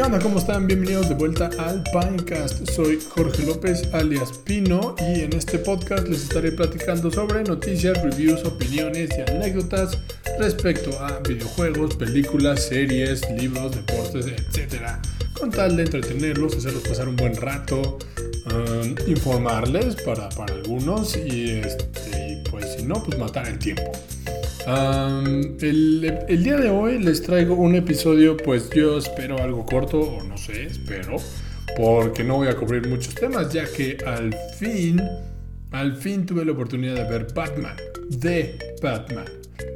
¿Qué onda? ¿Cómo están? Bienvenidos de vuelta al Pinecast. Soy Jorge López alias Pino y en este podcast les estaré platicando sobre noticias, reviews, opiniones y anécdotas respecto a videojuegos, películas, series, libros, deportes, etc. Con tal de entretenerlos, hacerlos pasar un buen rato, um, informarles para, para algunos y, este, pues si no, pues matar el tiempo el, día de hoy les traigo un episodio, pues yo espero algo corto, o no sé, espero, porque no voy a cubrir muchos temas, ya que al fin, al fin tuve la oportunidad de ver Batman, de Batman.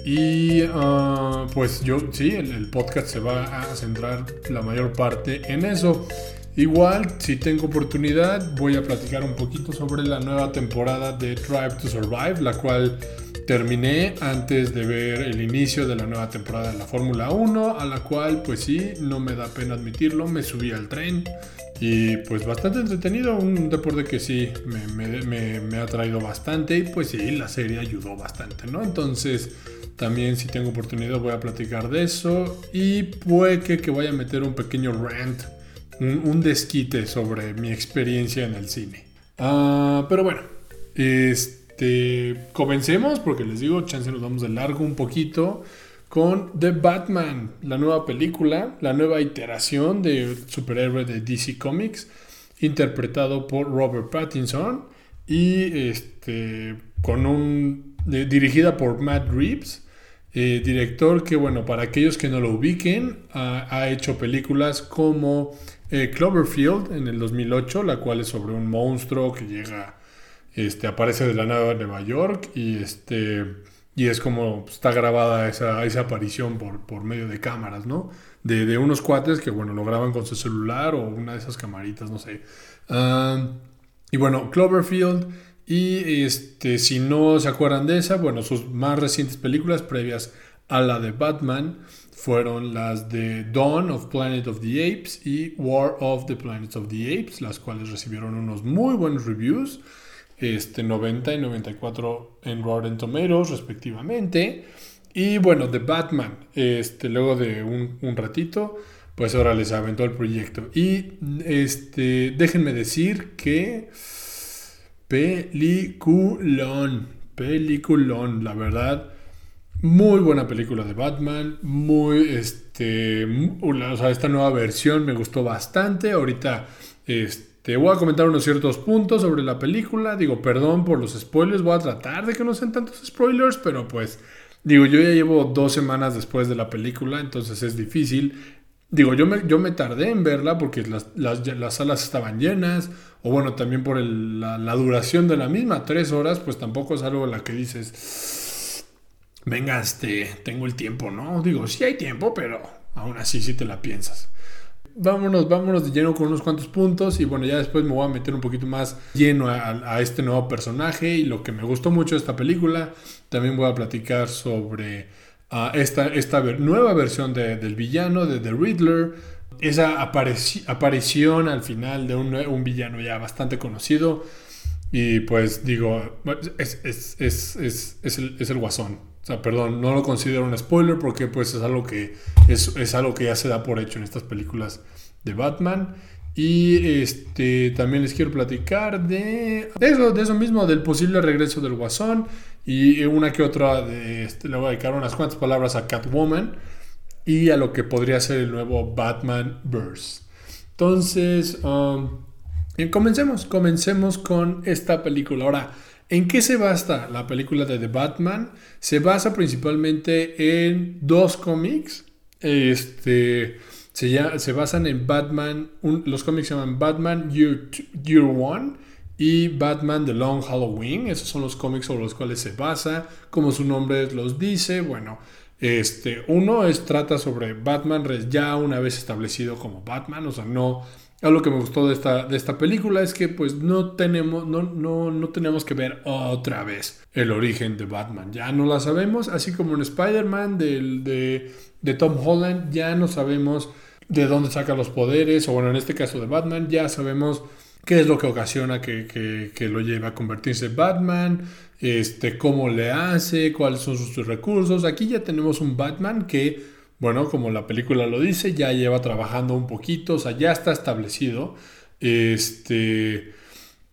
Y ah, pues yo, sí, el, podcast se va a centrar la mayor parte en eso. Igual, si tengo oportunidad, voy a platicar un poquito sobre la nueva temporada de Drive to Survive, la cual terminé antes de ver el inicio de la nueva temporada de la Fórmula 1, a la cual pues sí, no me da pena admitirlo, me subí al tren y pues bastante entretenido, un deporte que sí me, ha traído bastante y pues sí, la serie ayudó bastante, ¿no? Entonces también si tengo oportunidad voy a platicar de eso y puede que, que vaya a meter un pequeño rant, un, desquite sobre mi experiencia en el cine. Ah, pero bueno, este... Este, comencemos, porque les digo, chance nos vamos de largo un poquito, con The Batman, la nueva película, la nueva iteración de superhéroe de DC Comics, interpretado por Robert Pattinson y este, con un, dirigida por Matt Reeves. Eh, director que, bueno, para aquellos que no lo ubiquen, ha, hecho películas como eh, Cloverfield en el 2008, la cual es sobre un monstruo que llega este, aparece de la nada en Nueva York y, este, y es como está grabada esa, esa aparición por, por medio de cámaras, ¿no? De, de, unos cuates que, bueno, lo graban con su celular o una de esas camaritas, no sé. Ah, y bueno, Cloverfield. Y este, si no se acuerdan de esa, bueno, sus más recientes películas previas a la de Batman fueron las de Dawn of Planet of the Apes y War of the Planet of the Apes, las cuales recibieron unos muy buenos reviews este, 90 y 94 en Rotten Tomatoes respectivamente. Y bueno, The Batman, este, luego de un, ratito, pues ahora les aventó el proyecto. Y este, déjenme decir que peliculón, peliculón, la verdad. Muy buena película de Batman, muy, este, o sea, esta nueva versión me gustó bastante. Ahorita, este, te voy a comentar unos ciertos puntos sobre la película. Digo, perdón por los spoilers. Voy a tratar de que no sean tantos spoilers, pero pues, digo, yo ya llevo dos semanas después de la película, entonces es difícil. Digo, yo me, tardé en verla porque las, salas estaban llenas, o bueno, también por la, la, duración de la misma, tres horas, pues tampoco es algo en la que dices, venga, este, tengo el tiempo, ¿no? Digo, sí hay tiempo, pero aún así sí te la piensas vámonos, vámonos de lleno con unos cuantos puntos y bueno, ya después me voy a meter un poquito más lleno a, este nuevo personaje y lo que me gustó mucho de esta película. También voy a platicar sobre ah, esta, esta nueva versión del villano, de The Riddler. Esa aparición al final de un, un, villano ya bastante conocido. Y pues digo, es, es, es, es el, el guasón. O sea, perdón, no lo considero un spoiler porque pues es algo que es, es, algo que ya se da por hecho en estas películas de Batman. Y este también les quiero platicar de, de eso, de eso mismo, del posible regreso del Guasón. Y una que otra, de, este, le voy a dedicar unas cuantas palabras a Catwoman y a lo que podría ser el nuevo Batman Verse. Entonces, um, comencemos, comencemos con esta película. Ahora, ¿En qué se basa la película de The Batman? Se basa principalmente en dos cómics. Este, se, basan en Batman. los cómics se llaman Batman Year, Year One y Batman The Long Halloween. Esos son los cómics sobre los cuales se basa. Como su nombre los dice, bueno, este, uno es, trata sobre Batman ya una vez establecido como Batman, o sea, no algo que me gustó de esta, de esta película es que pues no tenemos, no, no, no que ver otra vez el origen de Batman. Ya no la sabemos, así como en Spider-Man de, de Tom Holland ya no sabemos de dónde saca los poderes, o bueno, en este caso de Batman ya sabemos qué es lo que ocasiona que, que, lo lleva a convertirse en Batman, este, cómo le hace, cuáles son sus recursos. Aquí ya tenemos un Batman que bueno, como la película lo dice, ya lleva trabajando un poquito, o sea, ya está establecido. Este.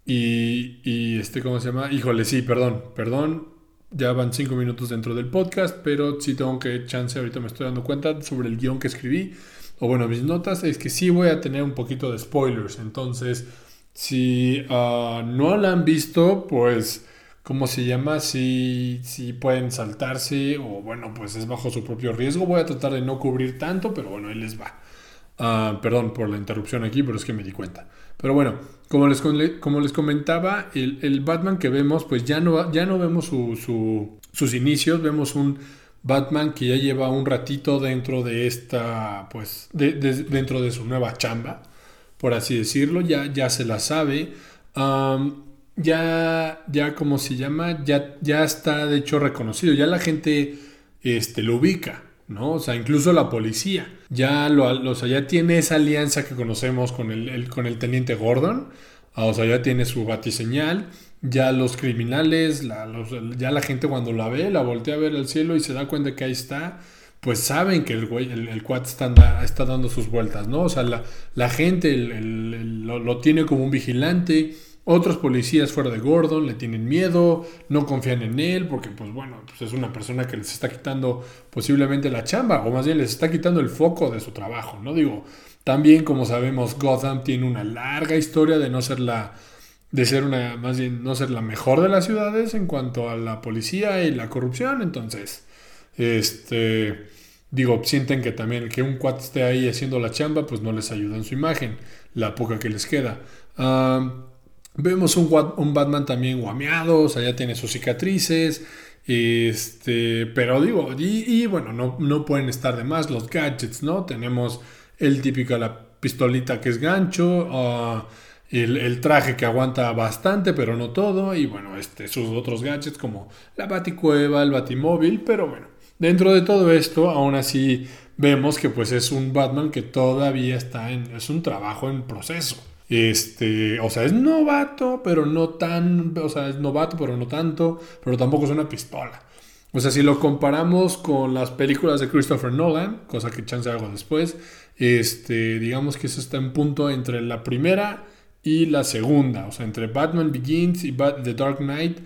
Y, y este, ¿cómo se llama? Híjole, sí, perdón, perdón. Ya van cinco minutos dentro del podcast, pero sí tengo que chance, ahorita me estoy dando cuenta sobre el guion que escribí. O bueno, mis notas es que sí voy a tener un poquito de spoilers. Entonces, si ah, no la han visto, pues ¿cómo se llama? Si, si pueden saltarse o bueno, pues es bajo su propio riesgo. Voy a tratar de no cubrir tanto, pero bueno, ahí les va. Ah, perdón por la interrupción aquí, pero es que me di cuenta. Pero bueno, como les, como les comentaba, el, Batman que vemos, pues ya no, ya no vemos sus inicios, vemos un Batman que ya lleva un ratito dentro de esta, pues, dentro de su nueva chamba, por así decirlo, ya, ya se la sabe ya, ya como se llama, ya, ya está de hecho reconocido, ya la gente este, lo ubica, ¿no? O sea, incluso la policía, ya, lo, o sea, ya tiene esa alianza que conocemos con el, con el teniente Gordon, ah, o sea, ya tiene su batiseñal, ya los criminales, ya la gente cuando la ve, la voltea a ver al cielo y se da cuenta que ahí está, pues saben que el güey, el, el está, está, dando sus vueltas, ¿no? O sea, la, la gente lo, lo, tiene como un vigilante, otros policías fuera de Gordon le tienen miedo, no confían en él porque pues bueno, pues es una persona que les está quitando posiblemente la chamba o más bien les está quitando el foco de su trabajo, ¿no? Digo, también como sabemos Gotham tiene una larga historia de no ser la de ser una más bien no ser la mejor de las ciudades en cuanto a la policía y la corrupción, entonces este digo, sienten que también que un cuate esté ahí haciendo la chamba, pues no les ayuda en su imagen, la poca que les queda. Vemos un, un, Batman también guameado, o sea, ya tiene sus cicatrices. Este, pero digo, y, bueno, no, no, pueden estar de más los gadgets, ¿no? Tenemos el típico, la pistolita que es gancho, ah, el, traje que aguanta bastante, pero no todo, y bueno, este, sus otros gadgets como la baticueva, el batimóvil, pero bueno, dentro de todo esto, aún así vemos que pues es un Batman que todavía está en, es un trabajo en proceso. Este, o sea, es novato, pero no tan, o sea, es novato, pero no tanto, pero tampoco es una pistola. O sea, si lo comparamos con las películas de Christopher Nolan, cosa que chance hago después, este, digamos que eso está en punto entre la primera y la segunda, o sea, entre Batman Begins y The Dark Knight.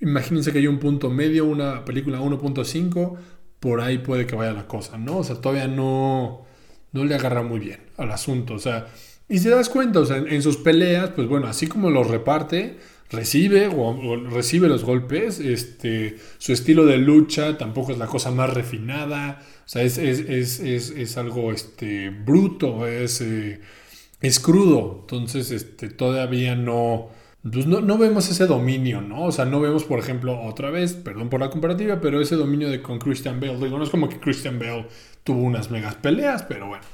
Imagínense que hay un punto medio, una película 1.5, por ahí puede que vaya la cosa, ¿no? O sea, todavía no, no le agarra muy bien al asunto, o sea, y se das cuenta, o sea, en, sus peleas, pues bueno, así como los reparte, recibe o, recibe los golpes, este, su estilo de lucha tampoco es la cosa más refinada, o sea, es, es, es, es algo este, bruto, es, eh, es crudo, entonces este, todavía no, pues no, no, vemos ese dominio, ¿no? O sea, no vemos, por ejemplo, otra vez, perdón por la comparativa, pero ese dominio de con Christian Bale, digo, no es como que Christian Bale tuvo unas megas peleas, pero bueno.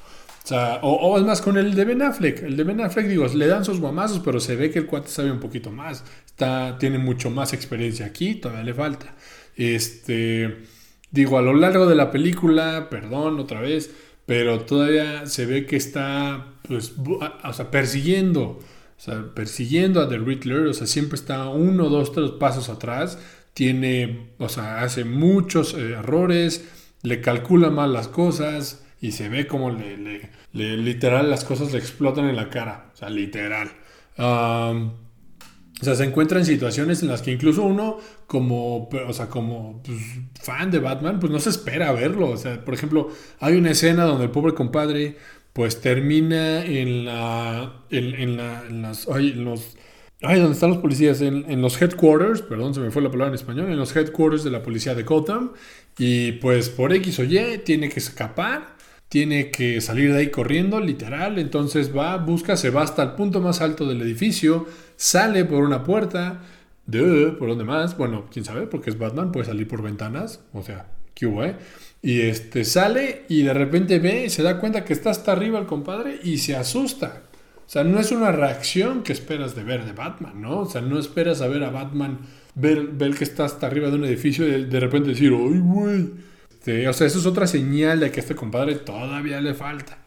O, es más con el de Ben Affleck. El de Ben Affleck, digo, le dan sus guamazos, pero se ve que el cuate sabe un poquito más. Está, tiene mucho más experiencia aquí, todavía le falta. Este, digo, a lo largo de la película, perdón otra vez, pero todavía se ve que está, pues, o sea, persiguiendo, o sea, persiguiendo a The Riddler, o sea, siempre está uno, dos, tres pasos atrás. Tiene, o sea, hace muchos eh, errores, le calcula mal las cosas, y se ve como le, literal las cosas le explotan en la cara, o sea, literal. o sea, se encuentra en situaciones en las que incluso uno, como, o sea, como pues, fan de Batman, pues no se espera verlo. O sea, por ejemplo, hay una escena donde el pobre compadre, pues termina en la, en, la, en las, ay, en los, ay, donde están los policías, en, en, los headquarters, perdón, se me fue la palabra en español, en los headquarters de la policía de Gotham, y pues por X o Y tiene que escapar tiene que salir de ahí corriendo, literal, entonces va, busca, se va hasta el punto más alto del edificio, sale por una puerta, de, ¿por dónde más? Bueno, quién sabe, porque es Batman, puede salir por ventanas, o sea, ¿qué hubo, eh? Y este, sale y de repente ve, se da cuenta que está hasta arriba el compadre y se asusta. O sea, no es una reacción que esperas de ver de Batman, ¿no? O sea, no esperas a ver a Batman, ver, ver que está hasta arriba de un edificio y de repente decir, ¡ay, güey! Este, o sea, eso es otra señal de que este compadre todavía le falta.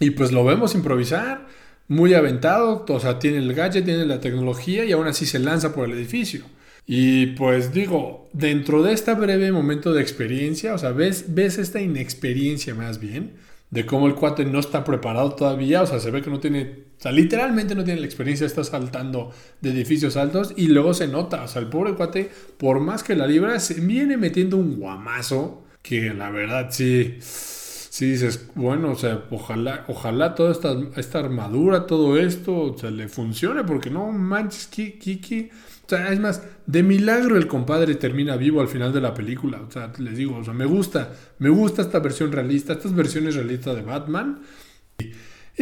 Y pues lo vemos improvisar, muy aventado, o sea, tiene el gadget, tiene la tecnología y aún así se lanza por el edificio. Y pues digo, dentro de este breve momento de experiencia, o sea, ves, ves esta inexperiencia más bien, de cómo el cuate no está preparado todavía, o sea, se ve que no tiene, o sea, literalmente no tiene la experiencia, está saltando de edificios altos y luego se nota, o sea, el pobre cuate, por más que la libra, se viene metiendo un guamazo que la verdad sí, sí dices, bueno, o sea, ojalá, ojalá toda esta, esta armadura, todo esto, o sea, le funcione, porque no manches, Kiki o sea, es más, de milagro el compadre termina vivo al final de la película. O sea, les digo, o sea, me gusta, me gusta esta versión realista, estas versiones realistas de Batman. Y,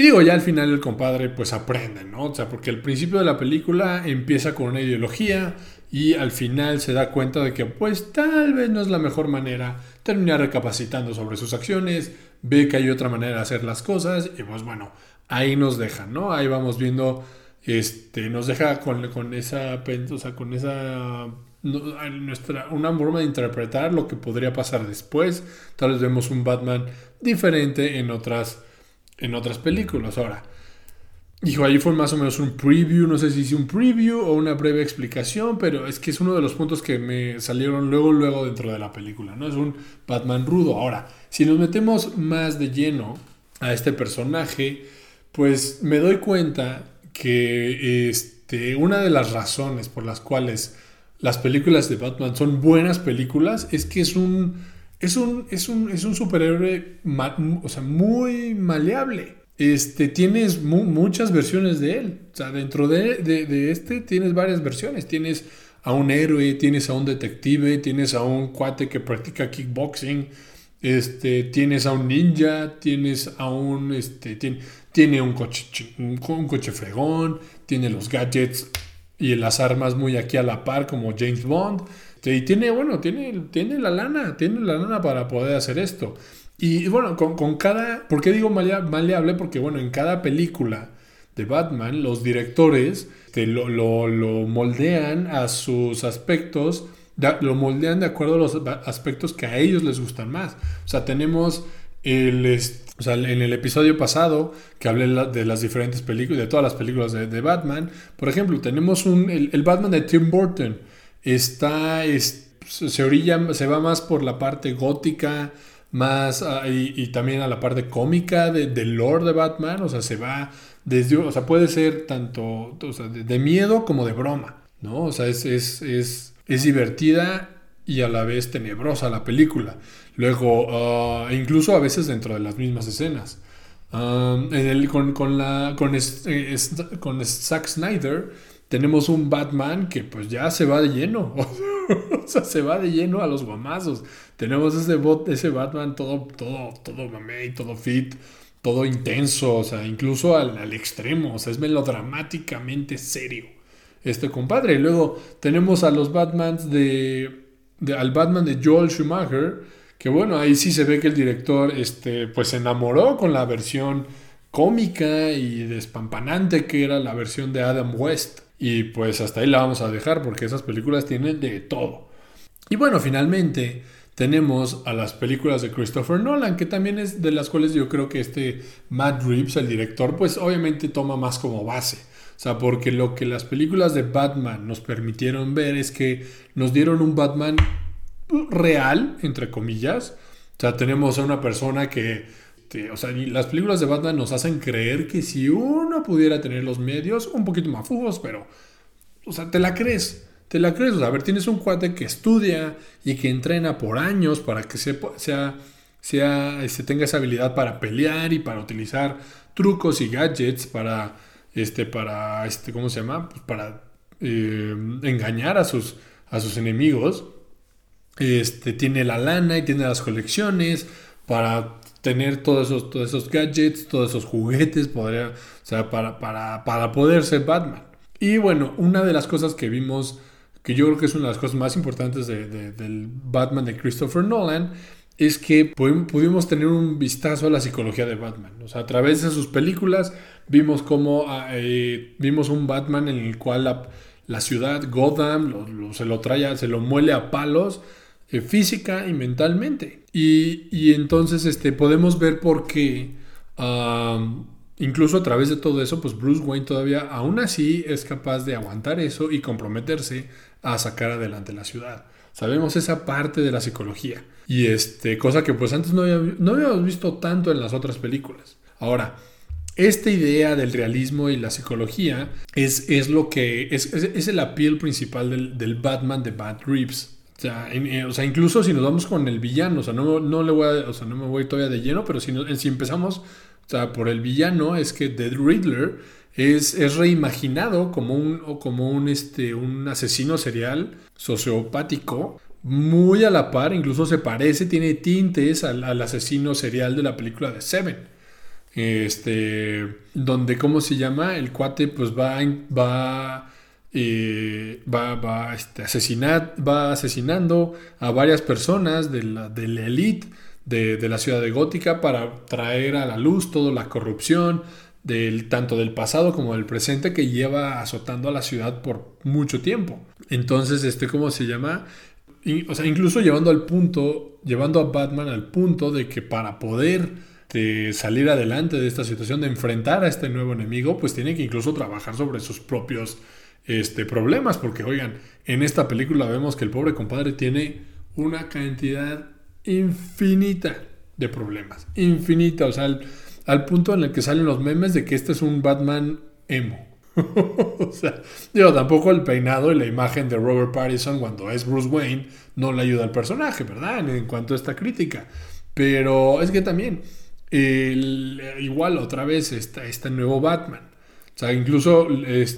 digo, ya al final el compadre pues aprende, ¿no? O sea, porque al principio de la película empieza con una ideología y al final se da cuenta de que pues tal vez no es la mejor manera, termina recapacitando sobre sus acciones, ve que hay otra manera de hacer las cosas y pues bueno, ahí nos dejan, ¿no? Ahí vamos viendo este, nos deja con, con esa, o sea, con esa, nuestra, una forma de interpretar lo que podría pasar después. Tal vez vemos un Batman diferente en otras, en otras películas. Ahora, Hijo, ahí fue más o menos un preview, no sé si hice un preview o una breve explicación, pero es que es uno de los puntos que me salieron luego, luego dentro de la película, ¿no? Es un Batman rudo. Ahora, si nos metemos más de lleno a este personaje, pues me doy cuenta que este, una de las razones por las cuales las películas de Batman son buenas películas es que es un, es un, es un, es un superhéroe o sea, muy maleable. Este, tienes muchas versiones de él. O sea, dentro de, de, este tienes varias versiones. Tienes a un héroe, tienes a un detective, tienes a un cuate que practica kickboxing, este, tienes a un ninja, tienes a un, este, tiene, tiene un coche, un, coche fregón, tiene los gadgets y las armas muy aquí a la par como James Bond. Y tiene, bueno, tiene, tiene la lana, tiene la lana para poder hacer esto. Y bueno, con, cada, ¿por qué digo maleable? Porque bueno, en cada película de Batman, los directores te lo, lo, lo moldean a sus aspectos, lo moldean de acuerdo a los aspectos que a ellos les gustan más. O sea, tenemos el, o sea, en el episodio pasado que hablé de las diferentes películas, de todas las películas de, Batman, por ejemplo, tenemos un, el, Batman de Tim Burton. Está, se orilla, se va más por la parte gótica, más ah, y, también a la parte cómica de, del lore de Batman. O sea, se va desde, o sea, puede ser tanto de, miedo como de broma, ¿no? O sea, es, es, es, es divertida y a la vez tenebrosa la película. Luego, ah, incluso a veces dentro de las mismas escenas. en el, con, con, la, con, eh, con Zack Snyder tenemos un Batman que pues ya se va de lleno. o sea, se va de lleno a los guamazos. Tenemos ese, bot, ese Batman todo, todo, todo mamey, todo fit, todo intenso, o sea, incluso al, al extremo. O sea, es melodramáticamente serio este compadre. Luego tenemos a los Batmans de, de, al Batman de Joel Schumacher que bueno, ahí sí se ve que el director este, pues se enamoró con la versión cómica y despampanante que era la versión de Adam West. Y pues hasta ahí la vamos a dejar porque esas películas tienen de todo. Y bueno, finalmente tenemos a las películas de Christopher Nolan, que también es de las cuales yo creo que este Matt Reeves, el director, pues obviamente toma más como base. O sea, porque lo que las películas de Batman nos permitieron ver es que nos dieron un Batman real, entre comillas. O sea, tenemos a una persona que, o sea, las películas de Batman nos hacen creer que si uno pudiera tener los medios, un poquito más fugos, pero, o sea, te la crees. Te la crees, o sea, a ver, tienes un cuate que estudia y que entrena por años para que sea, sea, sea este, tenga esa habilidad para pelear y para utilizar trucos y gadgets para, este, para, este, ¿cómo se llama? Pues para eh, engañar a sus, a sus enemigos. Este, tiene la lana y tiene las colecciones para tener todos esos, todos esos gadgets, todos esos juguetes, o sea, para, para, para poder ser Batman. Y bueno, una de las cosas que vimos, que yo creo que es una de las cosas más importantes del Batman de Christopher Nolan, es que pudimos tener un vistazo a la psicología de Batman. O sea, a través de sus películas vimos cómo ah, eh, vimos un Batman en el cual la, ciudad, Gotham, se lo trae, se lo muele a palos eh, física y mentalmente. Y, entonces este, podemos ver por qué, incluso a través de todo eso, pues Bruce Wayne todavía aún así es capaz de aguantar eso y comprometerse a sacar adelante la ciudad. Sabemos esa parte de la psicología. Y este, cosa que pues antes no, no habíamos visto tanto en las otras películas. Ahora, esta idea del realismo y la psicología es, es lo que es, es, el appeal principal del, del, Batman de Bat Reeves. O eh, o sea, incluso si nos vamos con el villano, o sea, no, no, le voy o sea, no me voy todavía de lleno, pero si, si empezamos o sea, por el villano, es que The Riddler es, es reimaginado como un, como un, este, un asesino serial sociopático muy a la par, incluso se parece, tiene tintes al, al asesino serial de la película de Seven. Este, donde, ¿cómo se llama? El cuate pues va, va, eh, va, va, este, va asesinando a varias personas de la, de la elite de, la ciudad de Gótica para traer a la luz toda la corrupción, del, tanto del pasado como del presente que lleva azotando a la ciudad por mucho tiempo. Entonces, este, ¿cómo se llama? o sea, incluso llevando al punto, llevando a Batman al punto de que para poder de salir adelante de esta situación, de enfrentar a este nuevo enemigo, pues tiene que incluso trabajar sobre sus propios este, problemas, porque oigan, en esta película vemos que el pobre compadre tiene una cantidad infinita de problemas, infinita, o sea, al, punto en el que salen los memes de que este es un Batman emo. o sea, digo, tampoco el peinado y la imagen de Robert Pattinson cuando es Bruce Wayne no le ayuda al personaje, ¿verdad? En cuanto a esta crítica. Pero es que también, igual otra vez está este nuevo Batman. O sea, incluso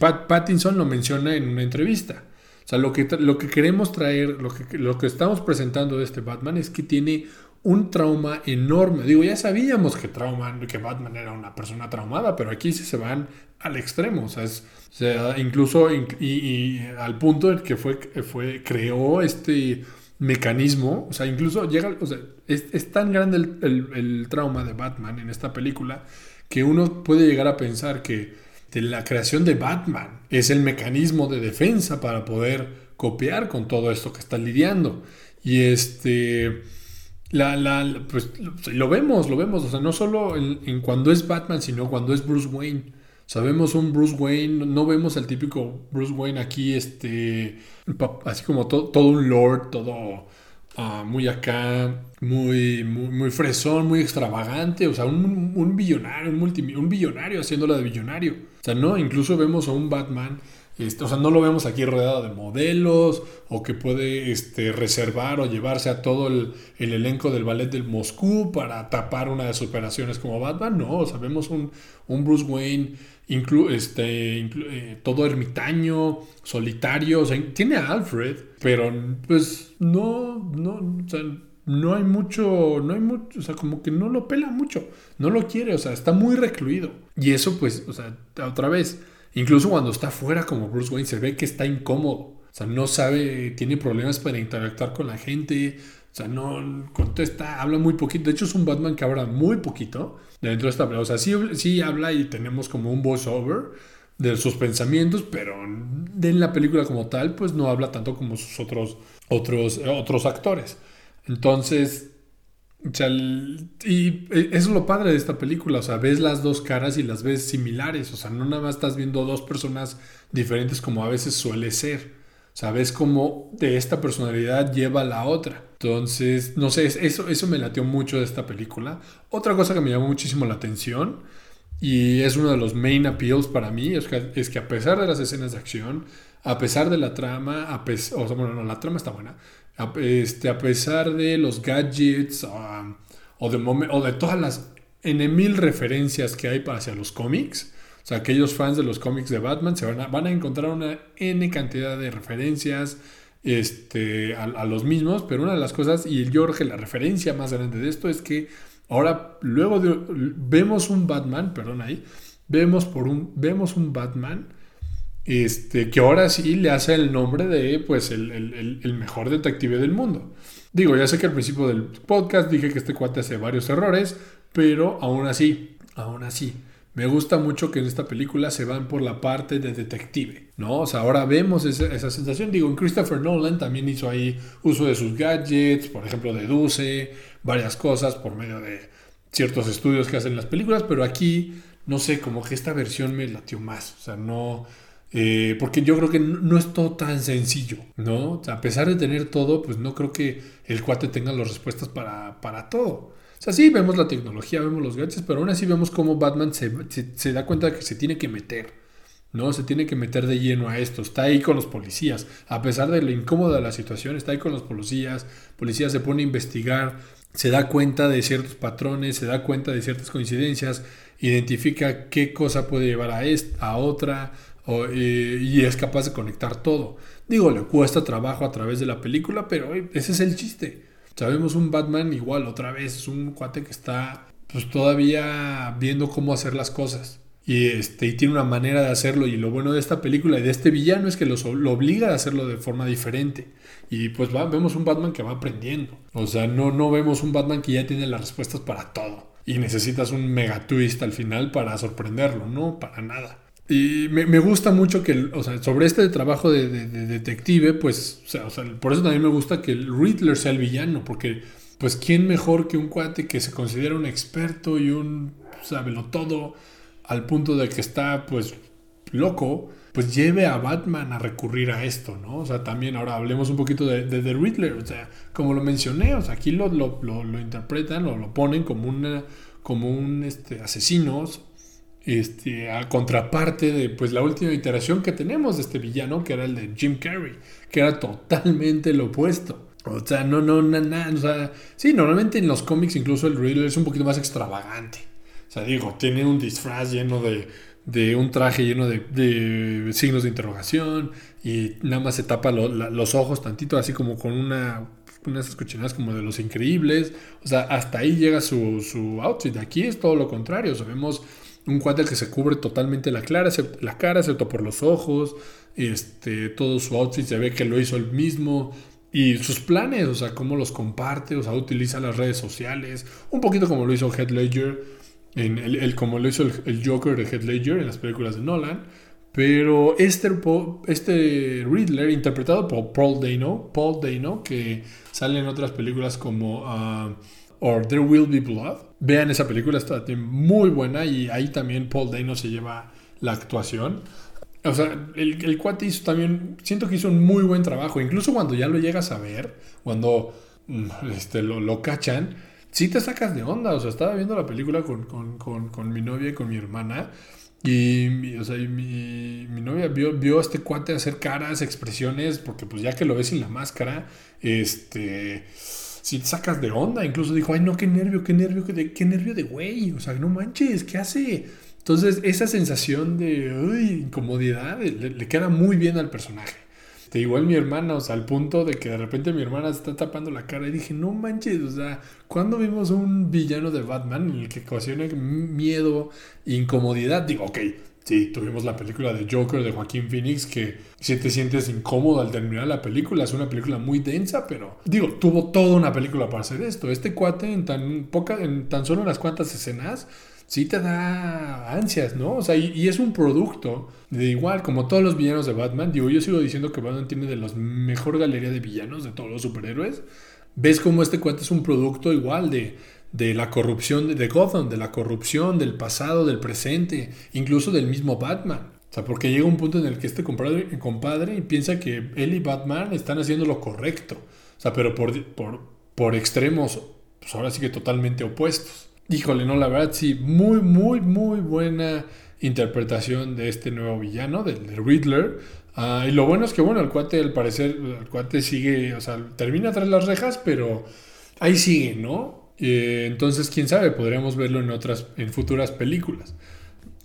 Pat Pattinson lo menciona en una entrevista. O sea, lo que, lo que queremos traer, lo que, lo que estamos presentando de este Batman es que tiene un trauma enorme. Digo, ya sabíamos que, trauma, que Batman era una persona traumada, pero aquí sí se van al extremo. O sea, es, incluso y, al punto en que fue, fue, creó este mecanismo, o sea, incluso llega, o sea, es, tan grande el, trauma de Batman en esta película que uno puede llegar a pensar que la creación de Batman es el mecanismo de defensa para poder copiar con todo esto que está lidiando. Y este, la, la, pues lo vemos, lo vemos, o sea, no solo en cuando es Batman, sino cuando es Bruce Wayne. Sabemos un Bruce Wayne, no vemos el típico Bruce Wayne aquí, este, así como todo un lord, todo ah, muy acá, muy, muy, fresón, muy extravagante, o sea, un, un billonario, un, multi, un haciéndola de billonario. O sea, no, incluso vemos a un Batman este, o sea, no lo vemos aquí rodeado de modelos o que puede este, reservar o llevarse a todo el, elenco del ballet del Moscú para tapar una de sus operaciones como Batman. No, o sea, vemos un, Bruce Wayne este, eh, todo ermitaño, solitario. O sea, tiene a Alfred, pero pues no, no, o sea, no hay mucho, no hay mucho, o sea, como que no lo pela mucho, no lo quiere, o sea, está muy recluido. Y eso, pues, o sea, otra vez Incluso cuando está fuera como Bruce Wayne se ve que está incómodo. O sea, no sabe, tiene problemas para interactuar con la gente. O sea, no contesta, habla muy poquito. De hecho, es un Batman que habla muy poquito dentro de esta. O sea, sí, sí habla y tenemos como un voiceover de sus pensamientos, pero en la película como tal, pues no habla tanto como sus otros, otros, otros actores. Entonces, y eso es lo padre de esta película, o sea, ves las dos caras y las ves similares, o sea, no nada más estás viendo dos personas diferentes como a veces suele ser, ves cómo de esta personalidad lleva la otra. Entonces, no sé, eso, eso me latió mucho de esta película. Otra cosa que me llamó muchísimo la atención y es uno de los main appeals para mí, es que, es que a pesar de las escenas de acción, a pesar de la trama, a o sea, bueno, no, la trama está buena, a, este, a pesar de los gadgets o, de o de todas las N mil referencias que hay hacia los cómics, o sea, aquellos fans de los cómics de Batman se van a, van a encontrar una N cantidad de referencias este, a, los mismos, pero una de las cosas, y yo creo que la referencia más grande de esto es que ahora, luego vemos un Batman, perdón ahí, vemos, por un, vemos un Batman este, que ahora sí le hace el nombre de pues el, mejor detective del mundo. Digo, ya sé que al principio del podcast dije que este cuate hace varios errores, pero aún así, aún así, me gusta mucho que en esta película se van por la parte de detective, ¿no? O sea, ahora vemos esa, sensación. Digo, en Christopher Nolan también hizo ahí uso de sus gadgets, por ejemplo, deduce varias cosas por medio de ciertos estudios que hacen las películas, pero aquí no sé, como que esta versión me latió más. O sea, no... Eh, porque yo creo que no, es todo tan sencillo, ¿no? O sea, a pesar de tener todo, pues no creo que el cuate tenga las respuestas para, para todo. Sea, sí vemos la tecnología, vemos los gadgets, pero aún así vemos cómo Batman se, se, da cuenta de que se tiene que meter, ¿no? Se tiene que meter de lleno a esto. Está ahí con los policías. A pesar de lo incómoda de la situación, está ahí con los policías. Policía se pone a investigar, se da cuenta de ciertos patrones, se da cuenta de ciertas coincidencias, identifica qué cosa puede llevar a, esta, a otra eh, y es capaz de conectar todo. Digo, le cuesta trabajo a través de la película, pero ese es el chiste. Sabemos un Batman igual, otra vez, es un cuate que está pues todavía viendo cómo hacer las cosas. Y, este, y tiene una manera de hacerlo. Y lo bueno de esta película y de este villano es que lo obliga a hacerlo de forma diferente. Y pues vemos un Batman que va aprendiendo. O sea, no, no vemos un Batman que ya tiene las respuestas para todo. Y necesitas un mega twist al final para sorprenderlo. No, para nada. Y me, gusta mucho que, o sea, sobre este trabajo de, detective, pues, o sea, por eso también me gusta que el Riddler sea el villano, porque, pues, ¿quién mejor que un cuate que se considera un experto y un, lo todo, al punto de que está, pues, loco, pues lleve a Batman a recurrir a esto, ¿no? O sea, también ahora hablemos un poquito de, The Riddler, o sea, como lo mencioné, o sea, aquí lo, lo, lo, interpretan o lo ponen como, una, como un este, asesino este, a contraparte de pues la última iteración que tenemos de este villano, que era el de Jim Carrey, que era totalmente lo opuesto. O sea, no, no, nada, o sea, sí, normalmente en los cómics incluso el Riddler es un poquito más extravagante. O sea, digo, tiene un disfraz lleno de, de un traje lleno de, signos de interrogación y nada más se tapa los ojos tantito, así como con una unas cochinadas como de los increíbles. O sea, hasta ahí llega su, su outfit. Aquí es todo lo contrario. Sabemos un cuate que se cubre totalmente la, clara, la cara, excepto por los ojos. Este, todo su outfit se ve que lo hizo él mismo. Y sus planes, o sea, cómo los comparte, o sea, utiliza las redes sociales. Un poquito como lo hizo Head Ledger, en el, como lo hizo el, Joker de Head Ledger en las películas de Nolan. Pero este, este Riddler, interpretado por Paul Dano, Paul Dano, que sale en otras películas como uh, Or There Will Be Blood, Vean esa película, está muy buena y ahí también Paul Dano se lleva la actuación. O sea, el, el cuate hizo también, siento que hizo un muy buen trabajo. Incluso cuando ya lo llegas a ver, cuando mm, este, lo, lo cachan, sí te sacas de onda. O sea, estaba viendo la película con, con, con, con mi novia y con mi hermana. Y, o sea, mi, mi, novia vio, vio, a este cuate hacer caras, expresiones, porque pues ya que lo ves sin la máscara, este si te sacas de onda. Incluso dijo, ay, no, qué nervio, qué nervio, qué, qué nervio de güey. O sea, no manches, ¿qué hace? Entonces, esa sensación de uy, incomodidad le, queda muy bien al personaje. Te igual mi hermana, o sea, al punto de que de repente mi hermana se está tapando la cara y dije, no manches, o sea, ¿cuándo vimos un villano de Batman en el que ocasiona miedo, incomodidad? Digo, ok, Sí, tuvimos la película de Joker de Joaquín Phoenix que si te sientes incómodo al terminar la película, es una película muy densa, pero digo, tuvo toda una película para hacer esto. Este cuate en tan poca, en tan solo unas cuantas escenas, sí te da ansias, ¿no? O sea, y, es un producto de igual, como todos los villanos de Batman, digo, yo sigo diciendo que Batman tiene de los mejor galería de villanos de todos los superhéroes. Ves como este cuate es un producto igual de de la corrupción de, Gotham, de la corrupción del pasado, del presente, incluso del mismo Batman. O sea, porque llega un punto en el que este compadre, compadre piensa que él y Batman están haciendo lo correcto. O sea, pero por, por, por extremos, pues ahora sí que totalmente opuestos. Híjole, no, la verdad sí, muy, muy, muy buena interpretación de este nuevo villano, del, Riddler. Ah, y lo bueno es que, bueno, el cuate, al parecer, el cuate sigue, o sea, termina tras las rejas, pero ahí sigue, ¿no? Eh, entonces, quién sabe, podríamos verlo en otras, en futuras películas.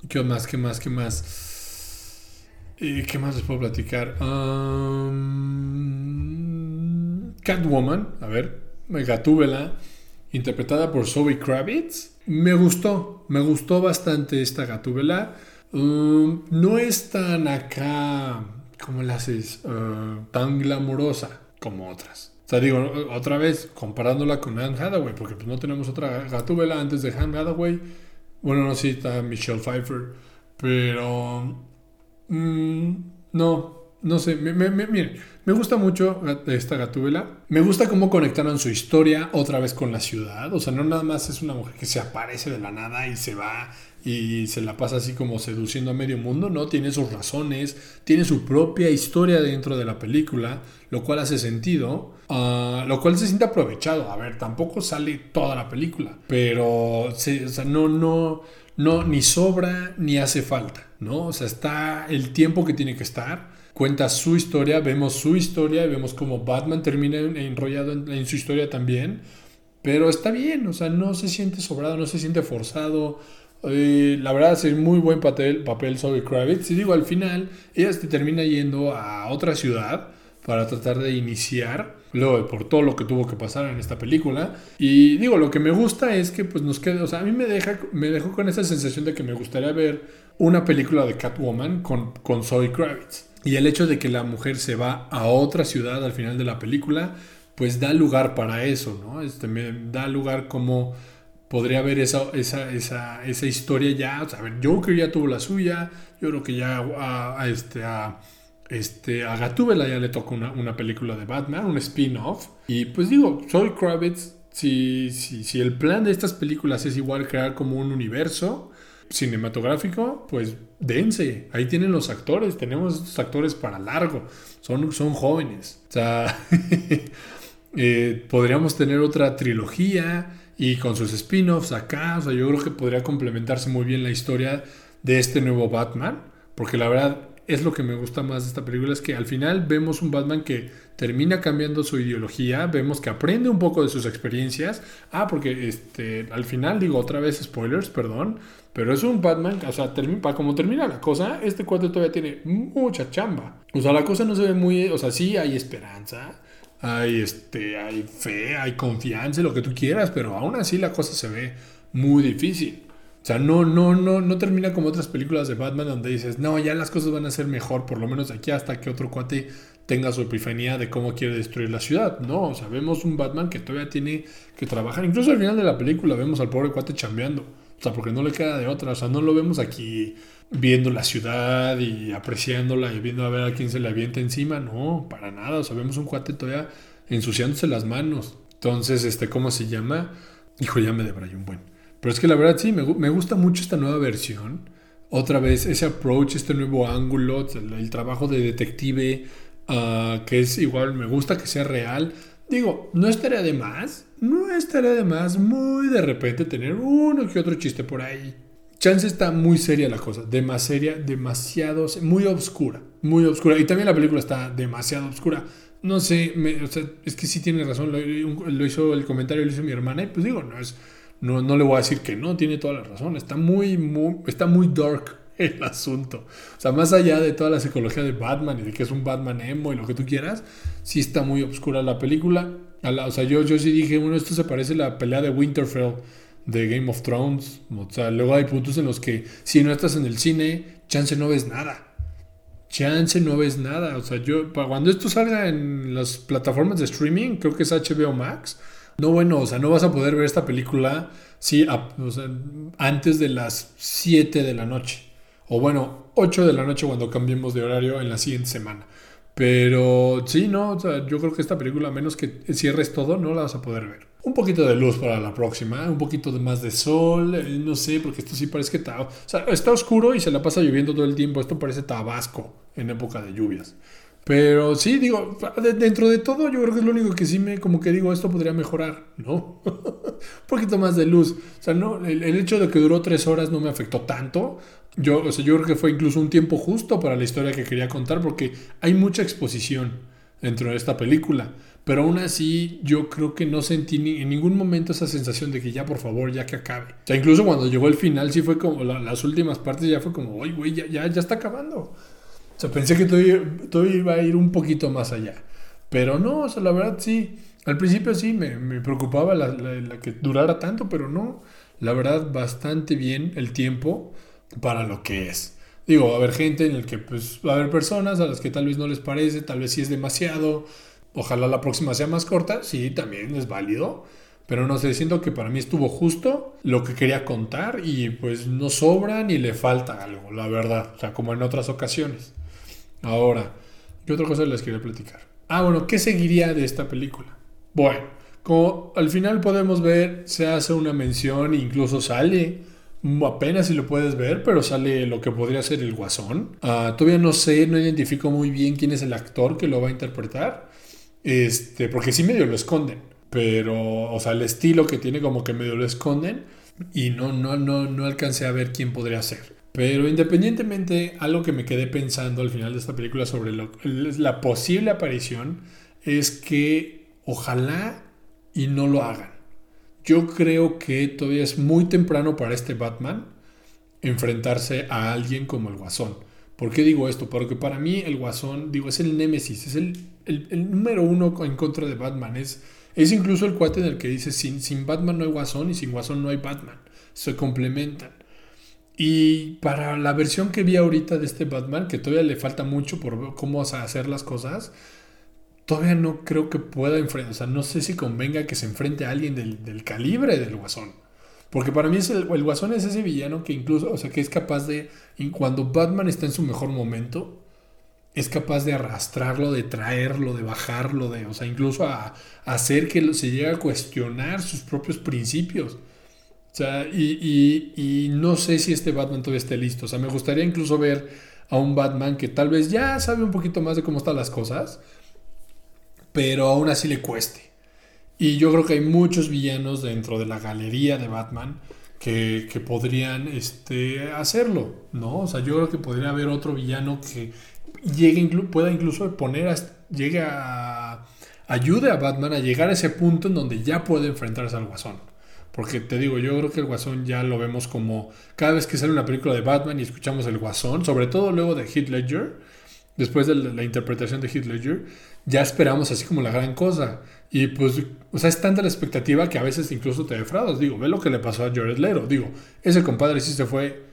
¿Qué más? ¿Qué más? ¿Qué más? Eh, ¿Qué más les puedo platicar? Catwoman, a ver, Gatúbela, interpretada por Zoe Kravitz. Me gustó, me gustó bastante esta Gatúbela. Um, no es tan acá, ¿cómo la haces? Uh, tan glamorosa como otras. O sea, digo, otra vez, comparándola con Anne Hathaway, porque pues no tenemos otra gatúbela antes de Anne Hathaway. Bueno, no, sí, está Michelle Pfeiffer, pero... Mm, no, no sé, me, me, miren, me gusta mucho esta gatúbela. Me gusta cómo conectaron su historia otra vez con la ciudad. O sea, no nada más es una mujer que se aparece de la nada y se va y se la pasa así como seduciendo a medio mundo, ¿no? Tiene sus razones, tiene su propia historia dentro de la película, lo cual hace sentido, ah, lo cual se siente aprovechado. A ver, tampoco sale toda la película, pero o sea, no, no, no, ni sobra ni hace falta, ¿no? O sea, está el tiempo que tiene que estar cuenta su historia, vemos su historia y vemos cómo Batman termina enrollado en, su historia también. Pero está bien, o sea, no se siente sobrado, no se siente forzado. Eh, la verdad es muy buen papel, papel Zoe Kravitz. Y digo, al final, ella se termina yendo a otra ciudad para tratar de iniciar, luego por todo lo que tuvo que pasar en esta película. Y digo, lo que me gusta es que pues nos queda, o sea, a mí me, deja, me dejó con esa sensación de que me gustaría ver una película de Catwoman con, con Zoe Kravitz. Y el hecho de que la mujer se va a otra ciudad al final de la película, pues da lugar para eso, ¿no? Este, me da lugar como podría haber esa, esa, esa, esa historia ya. O sea, a ver, Joker ya tuvo la suya, yo creo que ya a, este, a, este, a Gatúbela ya le toca una, una película de Batman, un spin-off. Y pues digo, soy Kravitz, si, si, si el plan de estas películas es igual crear como un universo, cinematográfico, pues dense. Ahí tienen los actores. Tenemos actores para largo. Son, son jóvenes. O sea, eh, podríamos tener otra trilogía y con sus spin-offs acá. O sea, yo creo que podría complementarse muy bien la historia de este nuevo Batman. Porque la verdad, es lo que me gusta más de esta película, es que al final vemos un Batman que termina cambiando su ideología, vemos que aprende un poco de sus experiencias. Ah, porque este, al final, digo otra vez spoilers, perdón, pero es un Batman, o sea, para como termina la cosa, este cuate todavía tiene mucha chamba. O sea, la cosa no se ve muy, o sea, sí hay esperanza, hay, este, hay fe, hay confianza, lo que tú quieras, pero aún así la cosa se ve muy difícil. O sea, no, no, no, no termina como otras películas de Batman donde dices, no, ya las cosas van a ser mejor, por lo menos aquí hasta que otro cuate tenga su epifanía de cómo quiere destruir la ciudad. No, o sea, vemos un Batman que todavía tiene que trabajar. Incluso al final de la película vemos al pobre cuate chambeando. O sea, porque no le queda de otra. O sea, no lo vemos aquí viendo la ciudad y apreciándola y viendo a ver a quién se le avienta encima. No, para nada. O sea, vemos un cuate todavía ensuciándose las manos. Entonces, este, ¿cómo se llama? Hijo, ya me debrayé un buen. Pero es que la verdad sí, me, gusta mucho esta nueva versión. Otra vez, ese approach, este nuevo ángulo, el, trabajo de detective, ah, que es igual, me gusta que sea real. Digo, no estaría de más, no estaría de más muy de repente tener uno que otro chiste por ahí. Chance está muy seria la cosa, demasiado seria, demasiado, muy oscura, muy oscura. Y también la película está demasiado oscura. No sé, es que sí tiene razón, lo, lo, hizo el comentario, lo hizo mi hermana, y pues digo, no es no, no le voy a decir que no, tiene toda la razón. Está muy, muy, está muy dark el asunto. O sea, más allá de toda la psicología de Batman y de que es un Batman emo y lo que tú quieras, sí está muy oscura la película. o sea, yo, yo sí dije, bueno, esto se parece a la pelea de Winterfell de Game of Thrones. O sea, luego hay puntos en los que si no estás en el cine, chance no ves nada. Chance no ves nada. O sea, yo, cuando esto salga en las plataformas de streaming, creo que es HBO Max no, bueno, o sea, no vas a poder ver esta película sí, antes de las 7 de la noche. O bueno, 8 de la noche cuando cambiemos de horario en la siguiente semana. Pero sí, no, yo creo que esta película, a menos que cierres todo, no la vas a poder ver. Un poquito de luz para la próxima, un poquito de más de sol, eh, no sé, porque esto sí parece que está, está oscuro y se la pasa lloviendo todo el tiempo. Esto parece Tabasco en época de lluvias. Pero sí, digo, dentro de todo yo creo que es lo único que sí me, como que digo, esto podría mejorar, ¿no? Un poquito más de luz. O sea, no, el, hecho de que duró tres horas no me afectó tanto. Yo, o sea, yo creo que fue incluso un tiempo justo para la historia que quería contar porque hay mucha exposición dentro de esta película. Pero aún así, yo creo que no sentí ni, en ningún momento esa sensación de que ya, por favor, ya que acabe. O sea, incluso cuando llegó el final, sí fue como, las últimas partes ya fue como, oye, güey, ya, ya, ya está acabando. O sea, pensé que todo, iba a ir un poquito más allá. Pero no, o sea, la verdad sí. Al principio sí me, preocupaba la, que durara tanto, pero no. La verdad, bastante bien el tiempo para lo que es. Digo, va a haber gente en el que pues va a haber personas a las que tal vez no les parece, tal vez sí es demasiado. Ojalá la próxima sea más corta, sí, también es válido. Pero no sé, siento que para mí estuvo justo lo que quería contar y pues no sobra ni le falta algo, la verdad. O sea, como en otras ocasiones. Ahora, ¿Qué otra cosa les quería platicar? Ah, bueno, ¿qué seguiría de esta película? Bueno, como al final podemos ver, se hace una mención, incluso sale, apenas si lo puedes ver, pero sale lo que podría ser el guasón. Ah, todavía no sé, no identifico muy bien quién es el actor que lo va a interpretar, este, porque sí medio lo esconden, pero, o sea, el estilo que tiene como que medio lo esconden y no, no, no, no alcancé a ver quién podría ser. Pero independientemente, algo que me quedé pensando al final de esta película sobre la posible aparición es que ojalá y no lo hagan. Yo creo que todavía es muy temprano para este Batman enfrentarse a alguien como el Guasón. ¿Por qué digo esto? Porque para mí el Guasón, digo, es el némesis, es el, el, número uno en contra de Batman. Es, es incluso el cuate en el que dice, sin, sin Batman no hay Guasón y sin Guasón no hay Batman. Se complementan. Y para la versión que vi ahorita de este Batman, que todavía le falta mucho por cómo hacer las cosas, todavía no creo que pueda enfrentar, o sea, no sé si convenga que se enfrente a alguien del, calibre del Guasón. Porque para mí es el, Guasón es ese villano que incluso, o sea, que es capaz de, cuando Batman está en su mejor momento, es capaz de arrastrarlo, de traerlo, de bajarlo, de, o sea, incluso a, hacer que se llegue a cuestionar sus propios principios. O sea, y, y, no sé si este Batman todavía esté listo. O sea, me gustaría incluso ver a un Batman que tal vez ya sabe un poquito más de cómo están las cosas, pero aún así le cueste. Y yo creo que hay muchos villanos dentro de la galería de Batman que, podrían este, hacerlo, ¿no? O sea, yo creo que podría haber otro villano que llegue, pueda incluso poner, a, llegue a, ayude a Batman a llegar a ese punto en donde ya puede enfrentarse al Guasón. Porque te digo, yo creo que el Guasón ya lo vemos como cada vez que sale una película de Batman y escuchamos el Guasón, sobre todo luego de Heath Ledger, después de la interpretación de Heath Ledger, ya esperamos así como la gran cosa. Y pues, o sea, es tanta la expectativa que a veces incluso te defraudas. Digo, ve lo que le pasó a Jared Lero. Digo, ese compadre sí se fue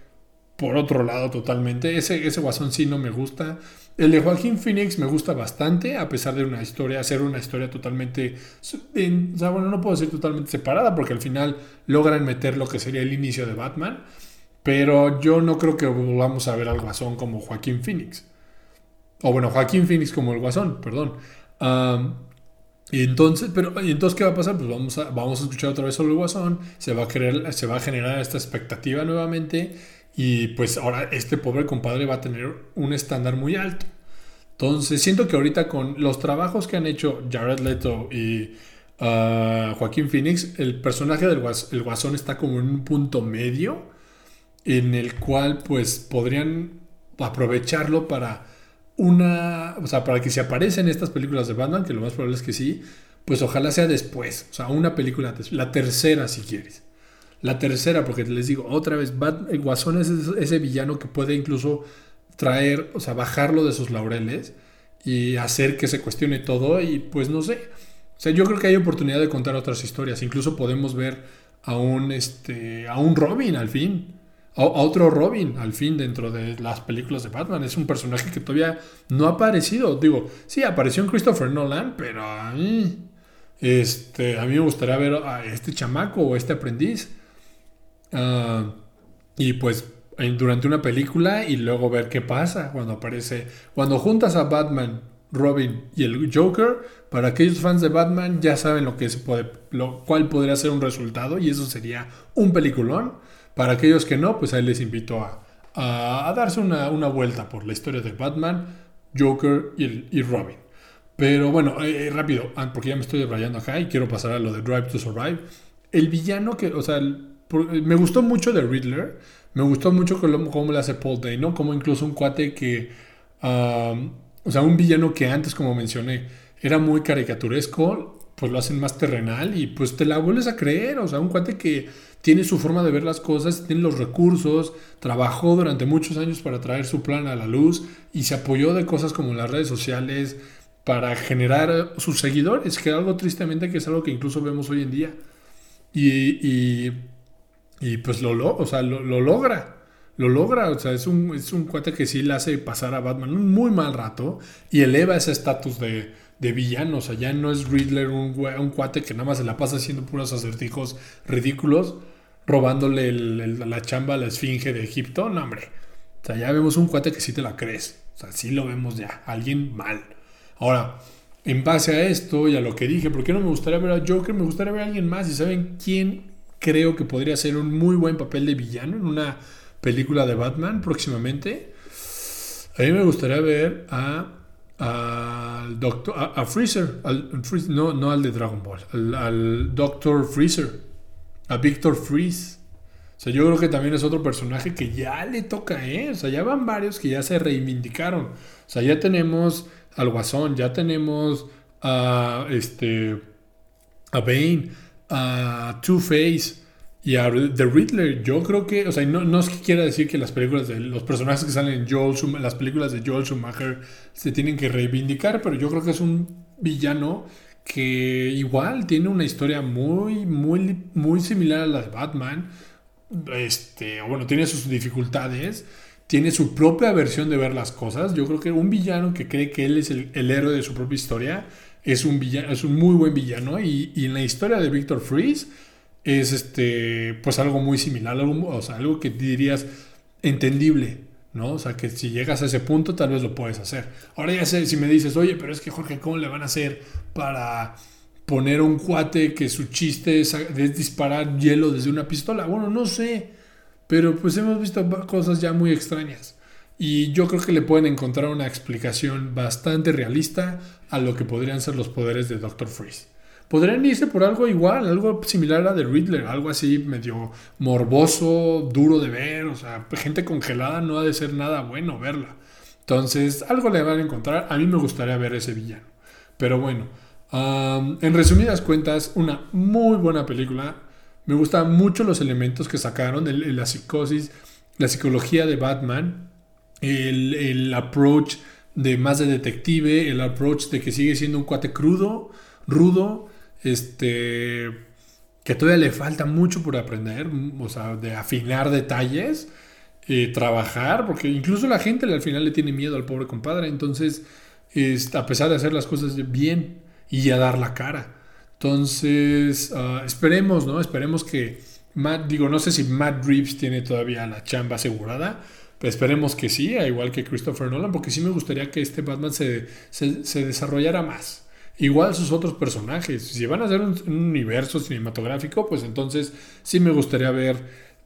por otro lado totalmente. Ese, ese guasón sí no me gusta. El de Joaquín Phoenix me gusta bastante, a pesar de una historia, hacer una historia totalmente, o sea, bueno, no puedo decir totalmente separada, porque al final logran meter lo que sería el inicio de Batman, pero yo no creo que volvamos a ver al guasón como Joaquín Phoenix. O bueno, Joaquín Phoenix como el Guasón, perdón. y entonces, pero, ¿y entonces qué va a pasar? Pues vamos a, vamos a escuchar otra vez sobre el Guasón, se va, a creer, se va a generar esta expectativa nuevamente y pues ahora este pobre compadre va a tener un estándar muy alto. Entonces, siento que ahorita con los trabajos que han hecho Jared Leto y uh, Joaquín Phoenix, el personaje del el Guasón está como en un punto medio en el cual pues podrían aprovecharlo para una, o sea, para que se aparecen estas películas de Batman, que lo más probable es que sí, pues ojalá sea después, o sea, una película, la tercera si quieres. La tercera, porque les digo, otra vez, el Guasón es ese villano que puede incluso traer, o sea, bajarlo de sus laureles y hacer que se cuestione todo y pues no sé. O sea, yo creo que hay oportunidad de contar otras historias. Incluso podemos ver a un, este, a un Robin al fin a, otro Robin, al fin, dentro de las películas de Batman. Es un personaje que todavía no ha aparecido. Digo, sí, apareció en Christopher Nolan, pero a mí, este, a mí me gustaría ver a este chamaco o este aprendiz. Ah, y pues durante una película y luego ver qué pasa cuando aparece. Cuando juntas a Batman, Robin y el Joker, para aquellos fans de Batman ya saben lo que se puede, lo cual podría ser un resultado y eso sería un peliculón. Para aquellos que no, pues ahí les invito a, darse una, vuelta por la historia de Batman, Joker y, Robin. Pero bueno, eh, eh, rápido, ah, porque ya me estoy debrayando acá y quiero pasar a lo de Drive to Survive. El villano que, o sea, me gustó mucho de Riddler, me gustó mucho cómo, le hace Paul Day, ¿no? Como incluso un cuate que, o sea, un villano que antes, como mencioné, era muy caricaturesco, pues lo hacen más terrenal y pues te la vuelves a creer, o sea, un cuate que tiene su forma de ver las cosas, tiene los recursos, trabajó durante muchos años para traer su plan a la luz y se apoyó de cosas como las redes sociales para generar sus seguidores, que es algo tristemente que es algo que incluso vemos hoy en día. Y, pues lo, o sea, lo, logra, lo logra, o sea, es un, es un cuate que sí le hace pasar a Batman un muy mal rato y eleva ese estatus de, de villano, o sea, ya no es Riddler un, un cuate que nada más se la pasa haciendo puros acertijos ridículos, robándole la chamba a la esfinge de Egipto, no, hombre. O sea, ya vemos un cuate que sí te la crees. O sea, sí lo vemos ya, alguien mal. Ahora, en base a esto y a lo que dije, ¿por qué no me gustaría ver a Joker? Me gustaría ver a alguien más. ¿Y saben quién creo que podría ser un muy buen papel de villano en una película de Batman próximamente? A mí me gustaría ver a al doctor a, Freezer, no, no al de Dragon Ball, al, al Doctor Freezer, a Victor Freeze. O sea, yo creo que también es otro personaje que ya le toca, ¿eh? O sea, ya van varios que ya se reivindicaron. O sea, ya tenemos al Guasón, ya tenemos a este a Bane, a Two-Face y a The Riddler. Yo creo que, o sea, no, no es que quiera decir que las películas de los personajes que salen en Joel las películas de Joel Schumacher se tienen que reivindicar, pero yo creo que es un villano que igual tiene una historia muy, muy, muy similar a la de Batman este, bueno, tiene sus dificultades, tiene su propia versión de ver las cosas. Yo creo que un villano que cree que él es el, héroe de su propia historia es un, villano, es un muy buen villano. Y, en la historia de Victor Freeze es este, pues algo muy similar, algo, algo que dirías entendible. ¿no? O sea, que si llegas a ese punto, tal vez lo puedes hacer. Ahora ya sé, si me dices, oye, pero es que Jorge, ¿cómo le van a hacer para poner un cuate que su chiste es, disparar hielo desde una pistola. Bueno, no sé, pero pues hemos visto cosas ya muy extrañas. Y yo creo que le pueden encontrar una explicación bastante realista a lo que podrían ser los poderes de Doctor Freeze. Podrían irse por algo igual, algo similar a The Riddler, algo así medio morboso, duro de ver, o sea, gente congelada no ha de ser nada bueno verla. Entonces, algo le van a encontrar. A mí me gustaría ver ese villano. Pero bueno, en resumidas cuentas, una muy buena película. Me gustan mucho los elementos que sacaron, de la psicosis, la psicología de Batman, el, approach de más de detective, el approach de que sigue siendo un cuate crudo, rudo, este, que todavía le falta mucho por aprender, o sea, de afinar detalles, eh, trabajar, porque incluso la gente al final le tiene miedo al pobre compadre, entonces, a pesar de hacer las cosas bien, y a dar la cara. Entonces, ah, esperemos, ¿no? Esperemos que Matt, digo, no sé si Matt Reeves tiene todavía la chamba asegurada, esperemos que sí, igual que Christopher Nolan, porque sí me gustaría que este Batman se, desarrollara más. Igual sus otros personajes. Si van a hacer un, universo cinematográfico, pues entonces sí me gustaría ver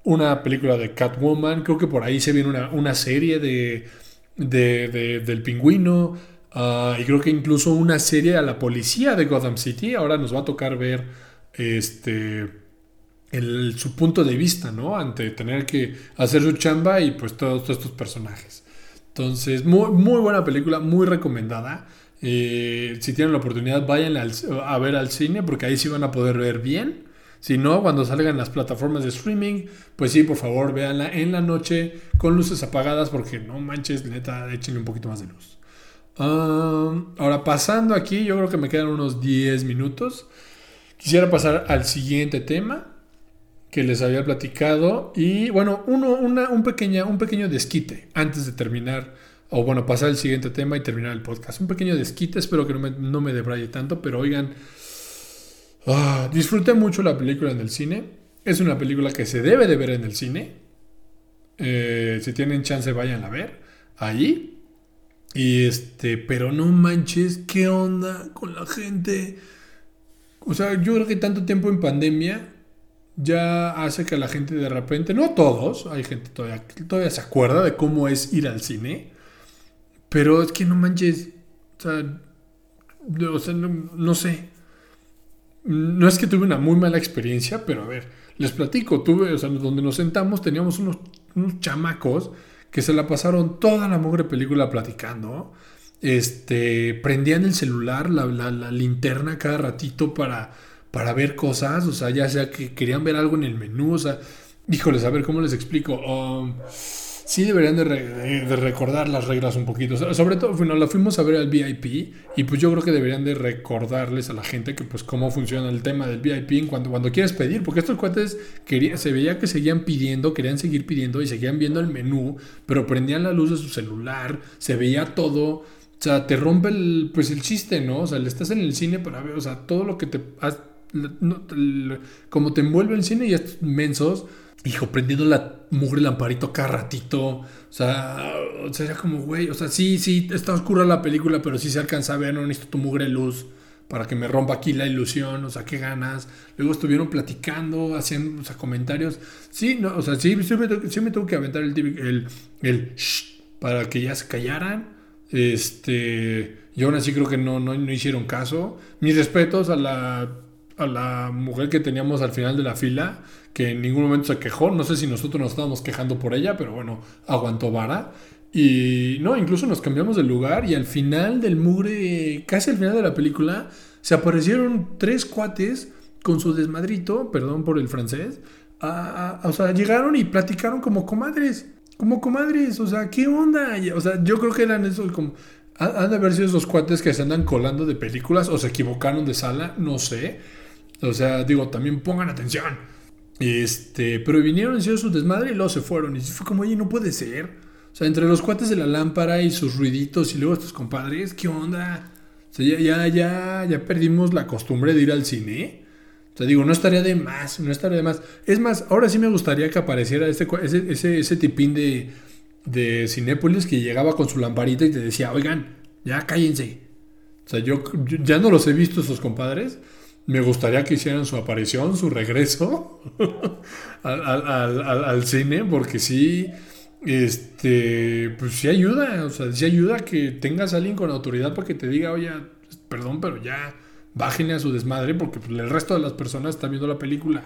una película de Catwoman. Creo que por ahí se viene una, serie de, de, del pingüino. Ah, y creo que incluso una serie a la policía de Gotham City. Ahora nos va a tocar ver este su punto de vista, ¿no? Ante tener que hacer su chamba y pues todos, estos personajes. Entonces, muy, muy buena película, muy recomendada. Eh, si tienen la oportunidad, vayan a ver al cine porque ahí sí van a poder ver bien. Si no, cuando salgan las plataformas de streaming, pues sí, por favor, véanla en la noche con luces apagadas porque no manches, neta, échenle un poquito más de luz ahora pasando aquí, yo creo que me quedan unos 10 minutos. Quisiera pasar al siguiente tema que les había platicado. Y bueno, uno, un, pequeña, un pequeño desquite antes de terminar, o bueno, pasar al siguiente tema y terminar el podcast. Un pequeño desquite, espero que no me, no me debraye tanto, pero oigan, ah, disfruté mucho la película en el cine. Es una película que se debe de ver en el cine. Eh, si tienen chance, vayan a ver. Ahí. Y este, pero no manches, ¿qué onda con la gente? O sea, yo creo que tanto tiempo en pandemia ya hace que la gente de repente, no todos, hay gente todavía todavía se acuerda de cómo es ir al cine, pero es que no manches, o sea, no, sé. No es que tuve una muy mala experiencia, pero a ver, les platico, tuve, o sea, donde nos sentamos teníamos unos, unos chamacos que se la pasaron toda la mugre película platicando. Este, prendían el celular, la, la, linterna cada ratito para, para ver cosas, o sea, ya sea que querían ver algo en el menú, o sea, híjoles, a ver cómo les explico. Um, sí deberían de, recordar las reglas un poquito. sobre todo, bueno, la fuimos a ver al VIP y pues yo creo que deberían de recordarles a la gente que pues cómo funciona el tema del VIP cuando, quieres pedir, porque estos cuates quería, se veía que seguían pidiendo, querían seguir pidiendo y seguían viendo el menú, pero prendían la luz de su celular, se veía todo. O sea, te rompe el, pues el chiste, ¿no? O sea, le estás en el cine para ver, o sea, todo lo que te como te envuelve el cine y estos mensos, hijo, prendiendo la mugre lamparito cada ratito. O sea, o sea, como, güey, o sea, sí, sí, está oscura la película, pero sí se alcanza a ver, no necesito tu mugre luz para que me rompa aquí la ilusión, o sea, qué ganas. Luego estuvieron platicando, haciendo comentarios. Sí, no, o sea, sí, sí, me, me tuvo que aventar el, el, el para que ya se callaran. Este, y aún así creo que no, no, no hicieron caso. Mis respetos a la, a la mujer que teníamos al final de la fila, que en ningún momento se quejó. No sé si nosotros nos estábamos quejando por ella, pero bueno, aguantó vara. Y no, incluso nos cambiamos de lugar y al final del mugre, casi al final de la película, se aparecieron tres cuates con su desmadrito, perdón por el francés. o sea, llegaron y platicaron como comadres. Como comadres, o sea, ¿qué onda? O sea, yo creo que eran esos como... Han de haber sido esos cuates que se andan colando de películas o se equivocaron de sala, no sé. O sea, digo, también pongan atención. Este, pero vinieron, hicieron su desmadre y luego se fueron. Y fue como, oye, no puede ser. O sea, entre los cuates de la lámpara y sus ruiditos y luego estos compadres, ¿qué onda? O sea, ya, ya, ya, ya perdimos la costumbre de ir al cine. O sea, digo, no estaría de más, no estaría de más. Es más, ahora sí me gustaría que apareciera ese, ese, ese tipín de, de Cinépolis que llegaba con su lamparita y te decía, oigan, ya cállense. O sea, yo, ya no los he visto esos compadres. Me gustaría que hicieran su aparición, su regreso al, al, al, cine, porque sí, este, pues sí ayuda, o sea, sí ayuda que tengas a alguien con autoridad para que te diga, oye, perdón, pero ya bájenle a su desmadre porque pues, el resto de las personas están viendo la película.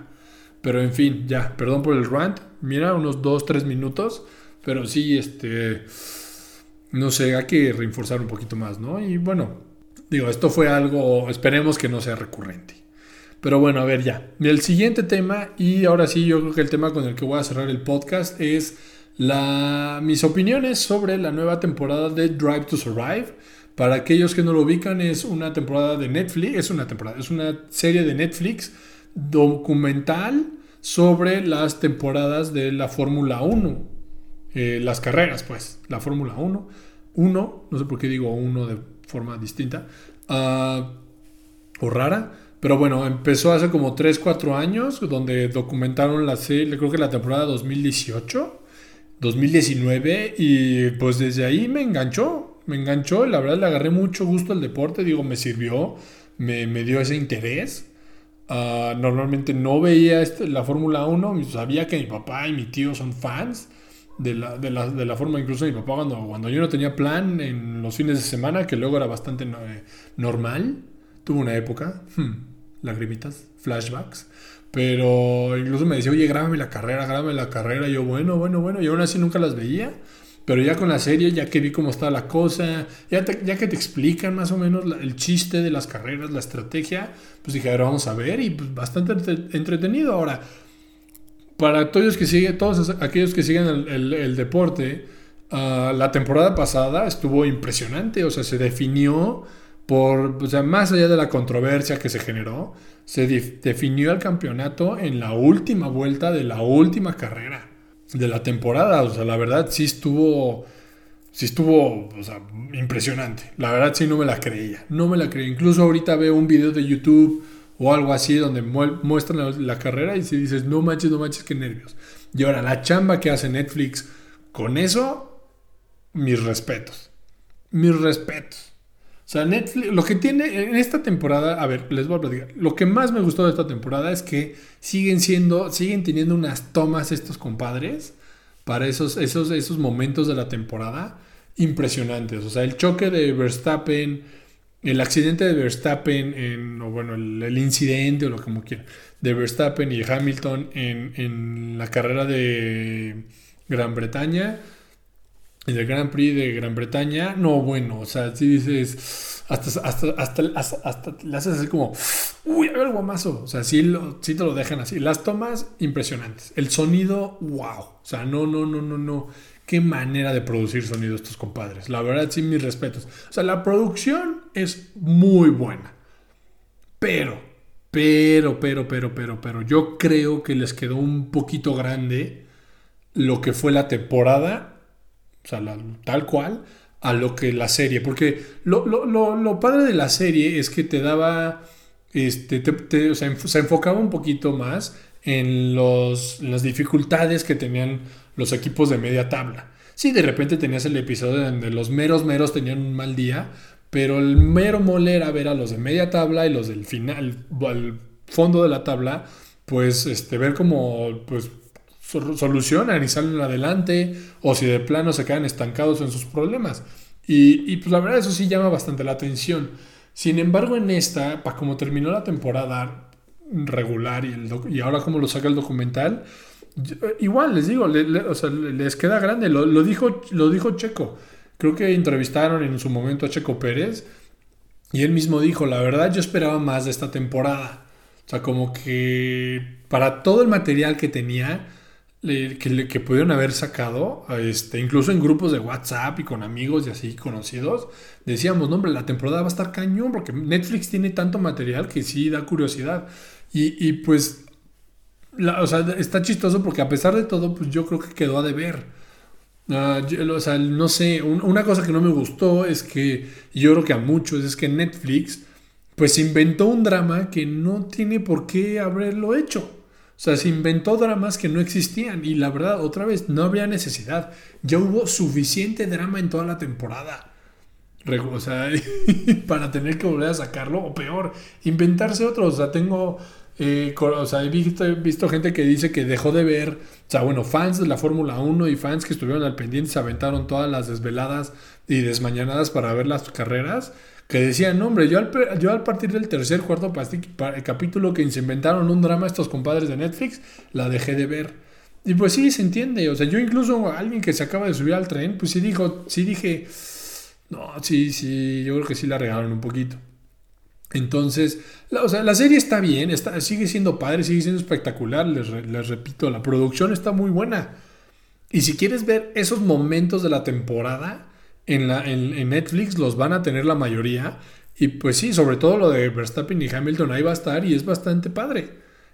Pero en fin, ya, perdón por el rant, mira, unos 2, 3 minutos, pero sí, este, no sé, hay que reforzar un poquito más, ¿no? Y bueno, digo, esto fue algo, esperemos que no sea recurrente. Pero bueno, a ver ya. El siguiente tema, y ahora sí, yo creo que el tema con el que voy a cerrar el podcast es la, mis opiniones sobre la nueva temporada de Drive to Survive. Para aquellos que no lo ubican, es una temporada de Netflix, es una temporada, es una serie de Netflix documental sobre las temporadas de la Fórmula 1. Eh, las carreras, pues, la Fórmula 1. Uno, no sé por qué digo uno de forma distinta, uh, o rara, pero bueno, empezó hace como 3, 4 años, donde documentaron la serie, creo que la temporada 2018 2019 y pues desde ahí me enganchó, me enganchó, la verdad le agarré mucho gusto al deporte, digo, me sirvió, me, dio ese interés. Ah, normalmente no veía este, la Fórmula 1, sabía que mi papá y mi tío son fans de la, de la, de la forma, incluso mi papá cuando, cuando yo no tenía plan en los fines de semana, que luego era bastante eh, normal, tuvo una época, hmm, lagrimitas, flashbacks, pero incluso me decía, oye, grábame la carrera, grábame la carrera. Yo, bueno, bueno, bueno. Y aún así nunca las veía. Pero ya con la serie, ya que vi cómo estaba la cosa, ya, ya que te explican más o menos el chiste de las carreras, la estrategia, pues dije, ahora vamos a ver. Y pues bastante entretenido. Ahora, para todos, que siguen, todos aquellos que siguen el, deporte, ah, la temporada pasada estuvo impresionante. O sea, se definió por, o sea, más allá de la controversia que se generó, se definió el campeonato en la última vuelta de la última carrera de la temporada. O sea, la verdad sí estuvo, sí estuvo, impresionante. La verdad sí no me la creía, no me la creía. Incluso ahorita veo un video de YouTube o algo así donde muestran la, carrera y si dices, no manches, no manches, qué nervios. Y ahora, la chamba que hace Netflix con eso, mis respetos. Mis respetos. O sea, Netflix, lo que tiene en esta temporada, a ver, les voy a platicar. Lo que más me gustó de esta temporada es que siguen siendo, siguen teniendo unas tomas estos compadres para esos, esos, esos momentos de la temporada impresionantes. O sea, el choque de Verstappen, el accidente de Verstappen, en, o bueno, el, incidente o lo como quieran, de Verstappen y Hamilton en, en la carrera de Gran Bretaña en el Grand Prix de Gran Bretaña, no, bueno, o sea, si dices, hasta, hasta, hasta, hasta, le haces así como, uy, a ver, guamazo, o sea, sí, lo, sí te lo dejan así. Las tomas, impresionantes. El sonido, wow, o sea, no, no, no, no, no. Qué manera de producir sonido estos compadres. La verdad, sí, mis respetos. O sea, la producción es muy buena. Pero, pero, pero, pero, pero, pero, yo creo que les quedó un poquito grande lo que fue la temporada o sea, tal cual, a lo que la serie. Porque lo, padre de la serie es que te daba este, se enfocaba un poquito más en, los, en las dificultades que tenían los equipos de media tabla. Sí, de repente tenías el episodio donde los meros meros tenían un mal día, pero el mero mole era ver a los de media tabla y los del final, al fondo de la tabla, pues este, ver cómo pues, solucionan y salen adelante, o si de plano se quedan estancados en sus problemas. Y, y pues la verdad eso sí llama bastante la atención. Sin embargo, en esta, para como terminó la temporada regular y, el y ahora como lo saca el documental, igual les digo, les queda grande. Lo, dijo, lo dijo Checo. Creo que entrevistaron en su momento a Checo Pérez y él mismo dijo, la verdad yo esperaba más de esta temporada. O sea, como que para todo el material que tenía, que, que pudieron haber sacado, este, incluso en grupos de WhatsApp y con amigos y así conocidos, decíamos, no, hombre, la temporada va a estar cañón porque Netflix tiene tanto material que sí da curiosidad. Y, pues, o sea, está chistoso porque a pesar de todo, pues yo creo que quedó a deber. Uh, o sea, no sé, una cosa que no me gustó es que, yo creo que a muchos, es que Netflix, pues inventó un drama que no tiene por qué haberlo hecho. O sea, se inventó dramas que no existían y la verdad, otra vez, no había necesidad. Ya hubo suficiente drama en toda la temporada. O sea, para tener que volver a sacarlo, o peor, inventarse otro. O sea, tengo, eh, o sea, he visto, gente que dice que dejó de ver, o sea, bueno, fans de la Fórmula 1 y fans que estuvieron al pendiente se aventaron todas las desveladas y desmañanadas para ver las carreras que decían, hombre, yo al, yo al partir del tercer, cuarto capítulo que se inventaron un drama estos compadres de Netflix, la dejé de ver. Y pues sí, se entiende. O sea, yo incluso alguien que se acaba de subir al tren, pues sí dijo, sí dije, no, sí, sí, yo creo que sí la regalaron un poquito. Entonces, la, o sea, la serie está bien, está, sigue siendo padre, sigue siendo espectacular, les, les repito, la producción está muy buena. Y si quieres ver esos momentos de la temporada, en, la, en, Netflix los van a tener la mayoría. Y pues sí, sobre todo lo de Verstappen y Hamilton ahí va a estar y es bastante padre.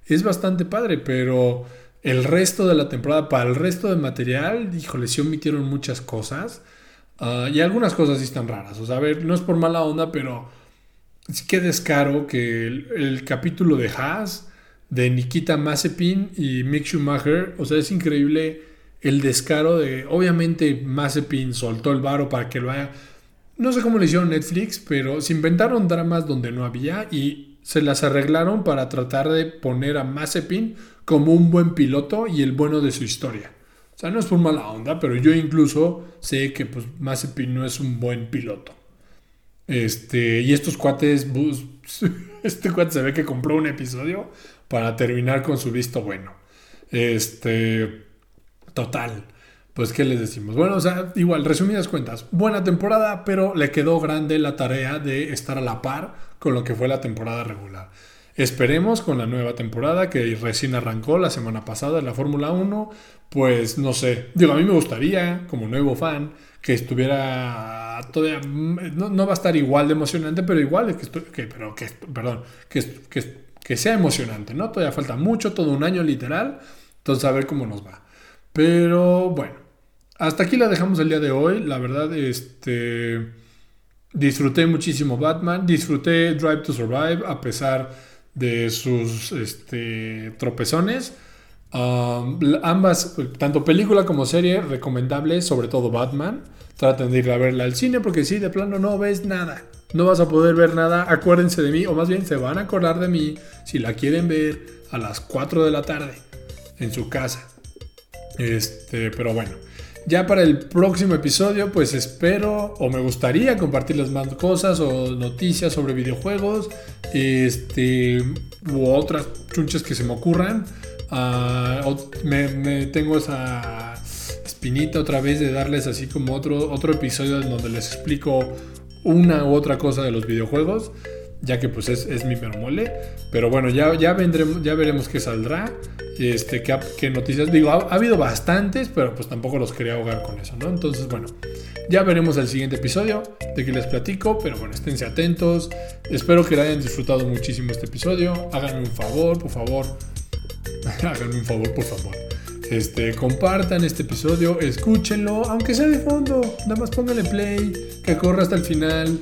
Es bastante padre, pero el resto de la temporada, para el resto del material, híjole, sí omitieron muchas cosas. Ah, y algunas cosas sí están raras. O sea, a ver, no es por mala onda, pero sí que descaro que el, capítulo de Haas, de Nikita Mazepin y Mick Schumacher, o sea, es increíble el descaro de, obviamente Mazepin soltó el varo para que lo haya, no sé cómo lo hicieron Netflix, pero se inventaron dramas donde no había y se las arreglaron para tratar de poner a Mazepin como un buen piloto y el bueno de su historia. O sea, no es por mala onda, pero yo incluso sé que pues Mazepin no es un buen piloto. Este, y estos cuates, este cuate se ve que compró un episodio para terminar con su visto bueno. Este, Total. Pues, ¿qué les decimos? Bueno, o sea, igual, resumidas cuentas, buena temporada, pero le quedó grande la tarea de estar a la par con lo que fue la temporada regular. Esperemos con la nueva temporada que recién arrancó la semana pasada en la Fórmula 1, pues no sé, digo, a mí me gustaría, como nuevo fan, que estuviera todavía, no, va a estar igual de emocionante, pero igual, que, que pero que, perdón, que, que, que sea emocionante, ¿no? Todavía falta mucho, todo un año literal, entonces a ver cómo nos va. Pero bueno, hasta aquí la dejamos el día de hoy. La verdad, este, disfruté muchísimo Batman, disfruté Drive to Survive a pesar de sus este, tropezones. Ambas, tanto película como serie, recomendables, sobre todo Batman. Traten de ir a verla al cine porque si de plano no ves nada, no vas a poder ver nada. Acuérdense de mí, o más bien se van a acordar de mí si la quieren ver a las 4 de la tarde en su casa. Este, pero bueno, ya para el próximo episodio, pues espero o me gustaría compartirles más cosas o noticias sobre videojuegos, este, u otras chunches que se me ocurran. Ah, me, tengo esa espinita otra vez de darles así como otro, otro episodio en donde les explico una u otra cosa de los videojuegos ya que pues es, es mi mole. Pero bueno, ya, ya, vendremos, ya veremos qué saldrá, este, qué, qué noticias. Digo, ha, habido bastantes, pero pues tampoco los quería ahogar con eso, ¿no? Entonces, bueno, ya veremos el siguiente episodio de que les platico, pero bueno, esténse atentos. Espero que hayan disfrutado muchísimo este episodio. Háganme un favor, por favor. Háganme un favor, por favor. Este, compartan este episodio, escúchenlo, aunque sea de fondo, nada más pónganle play, que corra hasta el final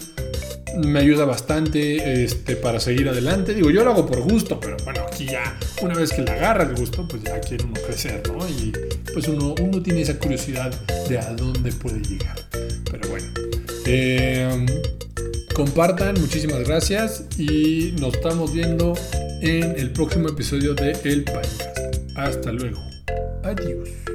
me ayuda bastante este, para seguir adelante. Digo, yo lo hago por gusto, pero bueno, aquí ya, una vez que le agarra el gusto, pues ya quiere uno crecer, ¿no? Y pues uno, uno tiene esa curiosidad de a dónde puede llegar. Pero bueno, eh, compartan, muchísimas gracias y nos estamos viendo en el próximo episodio de El Podcast. Hasta luego. Adiós.